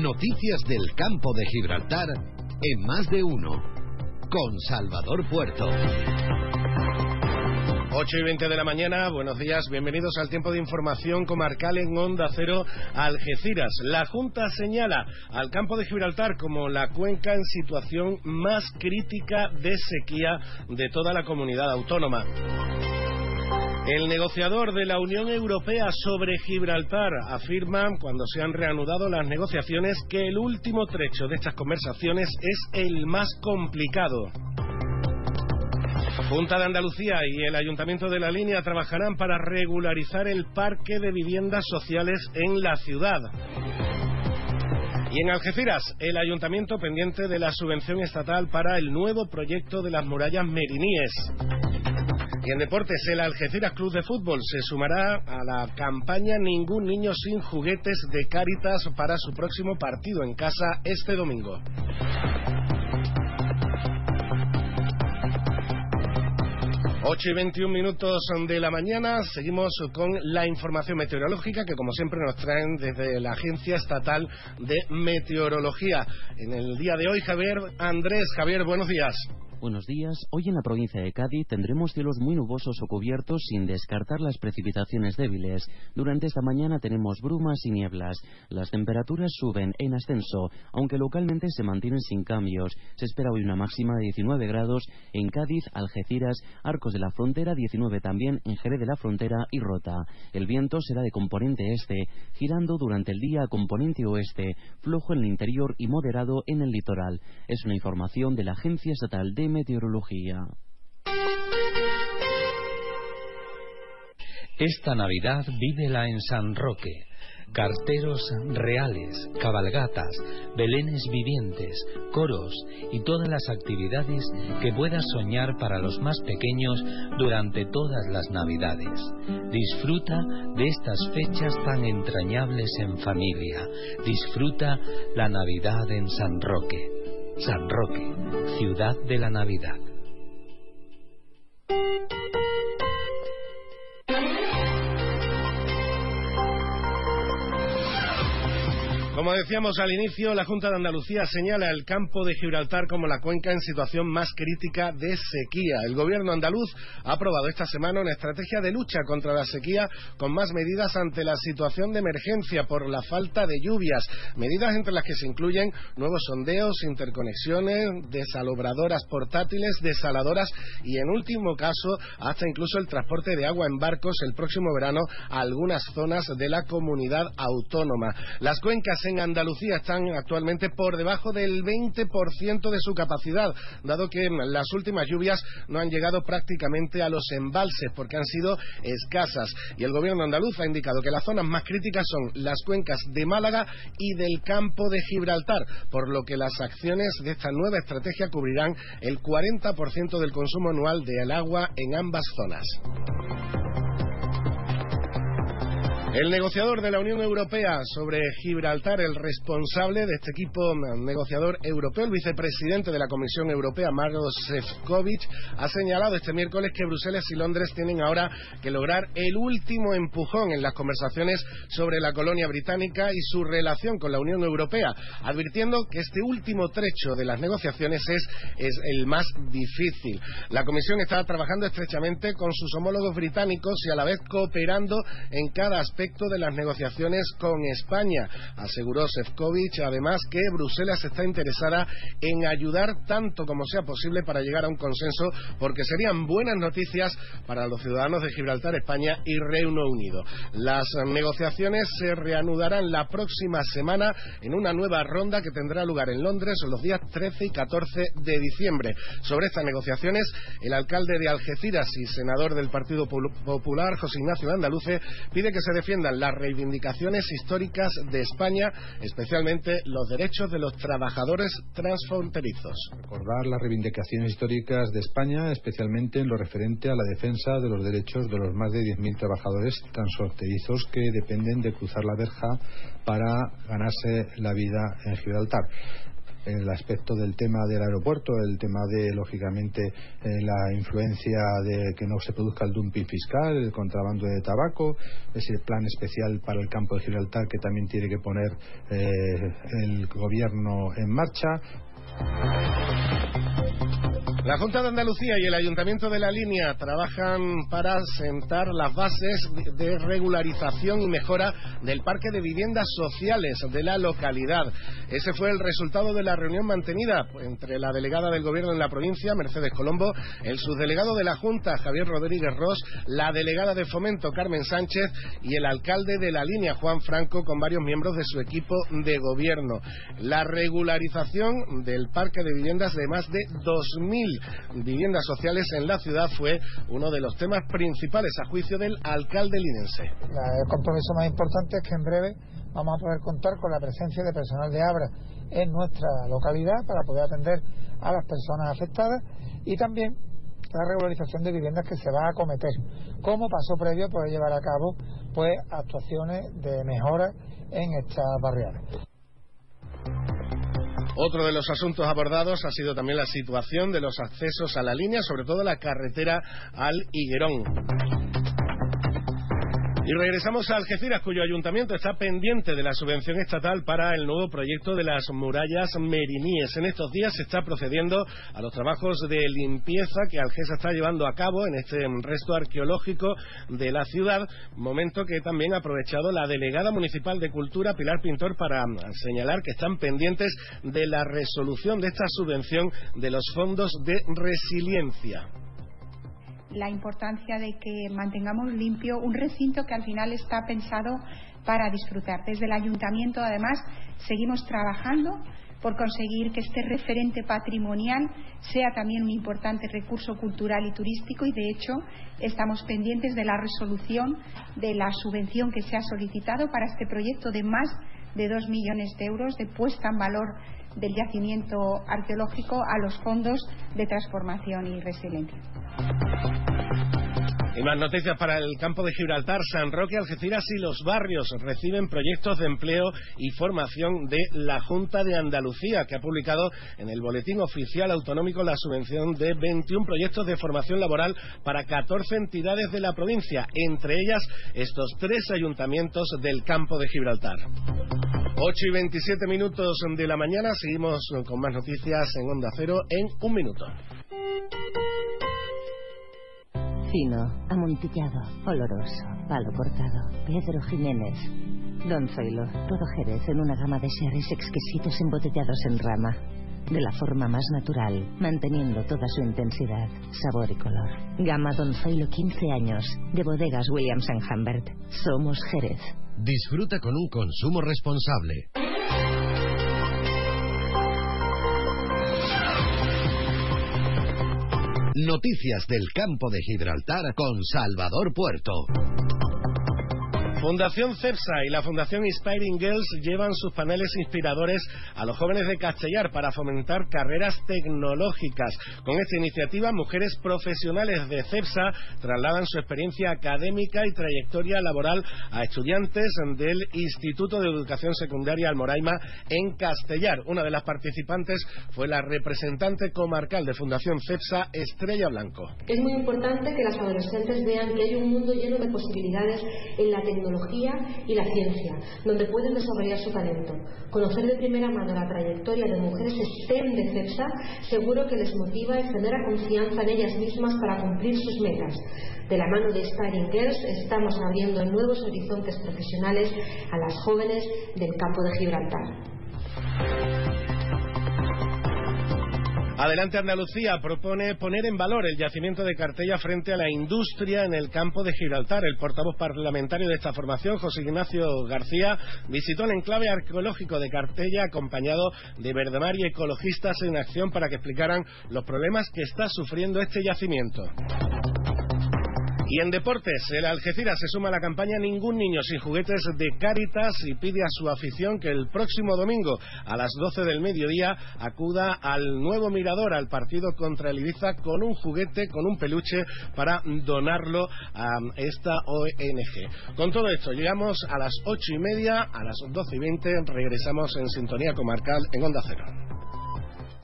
Noticias del campo de Gibraltar en más de uno. Con Salvador Puerto. 8 y 20 de la mañana, buenos días, bienvenidos al tiempo de información comarcal en Onda Cero Algeciras. La Junta señala al campo de Gibraltar como la cuenca en situación más crítica de sequía de toda la comunidad autónoma. El negociador de la Unión Europea sobre Gibraltar afirma, cuando se han reanudado las negociaciones, que el último trecho de estas conversaciones es el más complicado. Junta de Andalucía y el Ayuntamiento de la Línea trabajarán para regularizar el parque de viviendas sociales en la ciudad. Y en Algeciras, el ayuntamiento pendiente de la subvención estatal para el nuevo proyecto de las murallas meriníes. En deportes, el Algeciras Club de Fútbol se sumará a la campaña Ningún niño sin juguetes de Cáritas para su próximo partido en casa este domingo. 8 y 21 minutos de la mañana, seguimos con la información meteorológica que como siempre nos traen desde la Agencia Estatal de Meteorología. En el día de hoy, Javier Andrés, Javier, buenos días. Buenos días. Hoy en la provincia de Cádiz tendremos cielos muy nubosos o cubiertos sin descartar las precipitaciones débiles. Durante esta mañana tenemos brumas y nieblas. Las temperaturas suben en ascenso, aunque localmente se mantienen sin cambios. Se espera hoy una máxima de 19 grados en Cádiz, Algeciras, Arcos de la Frontera, 19 también en Jerez de la Frontera y Rota. El viento será de componente este, girando durante el día a componente oeste, flojo en el interior y moderado en el litoral. Es una información de la Agencia Estatal de meteorología. Esta Navidad vívela en San Roque. Carteros reales, cabalgatas, belenes vivientes, coros y todas las actividades que puedas soñar para los más pequeños durante todas las Navidades. Disfruta de estas fechas tan entrañables en familia. Disfruta la Navidad en San Roque. San Roque, ciudad de la Navidad. Como decíamos al inicio, la Junta de Andalucía señala el campo de Gibraltar como la cuenca en situación más crítica de sequía. El gobierno andaluz ha aprobado esta semana una estrategia de lucha contra la sequía con más medidas ante la situación de emergencia por la falta de lluvias. Medidas entre las que se incluyen nuevos sondeos, interconexiones, desalobradoras portátiles, desaladoras y, en último caso, hasta incluso el transporte de agua en barcos el próximo verano a algunas zonas de la comunidad autónoma. Las cuencas en Andalucía están actualmente por debajo del 20% de su capacidad, dado que las últimas lluvias no han llegado prácticamente a los embalses porque han sido escasas. Y el gobierno andaluz ha indicado que las zonas más críticas son las cuencas de Málaga y del campo de Gibraltar, por lo que las acciones de esta nueva estrategia cubrirán el 40% del consumo anual del agua en ambas zonas. El negociador de la Unión Europea sobre Gibraltar, el responsable de este equipo negociador europeo, el vicepresidente de la Comisión Europea, Maros Sefcovic, ha señalado este miércoles que Bruselas y Londres tienen ahora que lograr el último empujón en las conversaciones sobre la colonia británica y su relación con la Unión Europea, advirtiendo que este último trecho de las negociaciones es, es el más difícil. La Comisión está trabajando estrechamente con sus homólogos británicos y a la vez cooperando en cada aspecto de las negociaciones con España. Aseguró Sefcovic, además, que Bruselas está interesada en ayudar tanto como sea posible para llegar a un consenso, porque serían buenas noticias para los ciudadanos de Gibraltar, España y Reino Unido. Las negociaciones se reanudarán la próxima semana en una nueva ronda que tendrá lugar en Londres los días 13 y 14 de diciembre. Sobre estas negociaciones, el alcalde de Algeciras y senador del Partido Popular, José Ignacio Andaluce, pide que se defienda las reivindicaciones históricas de España, especialmente los derechos de los trabajadores transfronterizos. Recordar las reivindicaciones históricas de España, especialmente en lo referente a la defensa de los derechos de los más de 10.000 trabajadores transfronterizos que dependen de cruzar la verja para ganarse la vida en Gibraltar el aspecto del tema del aeropuerto, el tema de, lógicamente, eh, la influencia de que no se produzca el dumping fiscal, el contrabando de tabaco, ese plan especial para el campo de Gibraltar que también tiene que poner eh, el gobierno en marcha. La Junta de Andalucía y el Ayuntamiento de la Línea trabajan para sentar las bases de regularización y mejora del parque de viviendas sociales de la localidad. Ese fue el resultado de la reunión mantenida entre la delegada del Gobierno en la provincia, Mercedes Colombo, el subdelegado de la Junta, Javier Rodríguez Ross, la delegada de Fomento, Carmen Sánchez, y el alcalde de la Línea, Juan Franco, con varios miembros de su equipo de gobierno. La regularización del parque de viviendas de más de 2.000 viviendas sociales en la ciudad fue uno de los temas principales a juicio del alcalde linense. El compromiso más importante es que en breve vamos a poder contar con la presencia de personal de Abra en nuestra localidad para poder atender a las personas afectadas y también la regularización de viviendas que se va a acometer. Como paso previo poder llevar a cabo pues actuaciones de mejora en estas barriadas. Otro de los asuntos abordados ha sido también la situación de los accesos a la línea, sobre todo la carretera al Higuerón. Y regresamos a Algeciras, cuyo ayuntamiento está pendiente de la subvención estatal para el nuevo proyecto de las murallas meriníes. En estos días se está procediendo a los trabajos de limpieza que Algeciras está llevando a cabo en este resto arqueológico de la ciudad, momento que también ha aprovechado la delegada municipal de Cultura, Pilar Pintor, para señalar que están pendientes de la resolución de esta subvención de los fondos de resiliencia la importancia de que mantengamos limpio un recinto que al final está pensado para disfrutar. Desde el ayuntamiento, además, seguimos trabajando por conseguir que este referente patrimonial sea también un importante recurso cultural y turístico y, de hecho, estamos pendientes de la resolución de la subvención que se ha solicitado para este proyecto de más de dos millones de euros de puesta en valor del yacimiento arqueológico a los fondos de transformación y resiliencia. Y más noticias para el campo de Gibraltar, San Roque, Algeciras y los barrios reciben proyectos de empleo y formación de la Junta de Andalucía, que ha publicado en el Boletín Oficial Autonómico la subvención de 21 proyectos de formación laboral para 14 entidades de la provincia, entre ellas estos tres ayuntamientos del campo de Gibraltar. 8 y 27 minutos de la mañana, seguimos con más noticias en Onda Cero en un minuto. Fino, amontillado, oloroso, palo cortado, Pedro Jiménez. Don Zoilo, todo Jerez en una gama de sherries exquisitos embotellados en rama. De la forma más natural, manteniendo toda su intensidad, sabor y color. Gama Don Zoilo 15 años, de bodegas Williams ⁇ Humbert. Somos Jerez. Disfruta con un consumo responsable. Noticias del campo de Gibraltar con Salvador Puerto. Fundación CEPSA y la Fundación Inspiring Girls llevan sus paneles inspiradores a los jóvenes de Castellar para fomentar carreras tecnológicas. Con esta iniciativa, mujeres profesionales de CEPSA trasladan su experiencia académica y trayectoria laboral a estudiantes del Instituto de Educación Secundaria Almoraima en Castellar. Una de las participantes fue la representante comarcal de Fundación CEPSA, Estrella Blanco. Es muy importante que las adolescentes vean que hay un mundo lleno de posibilidades en la tecnología y la ciencia, donde pueden desarrollar su talento. Conocer de primera mano la trayectoria de mujeres STEM de CEPSA seguro que les motiva y genera confianza en ellas mismas para cumplir sus metas. De la mano de Starring Girls estamos abriendo nuevos horizontes profesionales a las jóvenes del campo de Gibraltar. Adelante Andalucía propone poner en valor el yacimiento de Cartella frente a la industria en el campo de Gibraltar. El portavoz parlamentario de esta formación, José Ignacio García, visitó el enclave arqueológico de Cartella acompañado de Verdemar y ecologistas en acción para que explicaran los problemas que está sufriendo este yacimiento. Y en deportes, el Algeciras se suma a la campaña Ningún niño sin juguetes de Cáritas y pide a su afición que el próximo domingo a las 12 del mediodía acuda al nuevo mirador, al partido contra el Ibiza, con un juguete, con un peluche para donarlo a esta ONG. Con todo esto, llegamos a las ocho y media, a las 12 y 20, regresamos en sintonía comarcal en Onda Cero.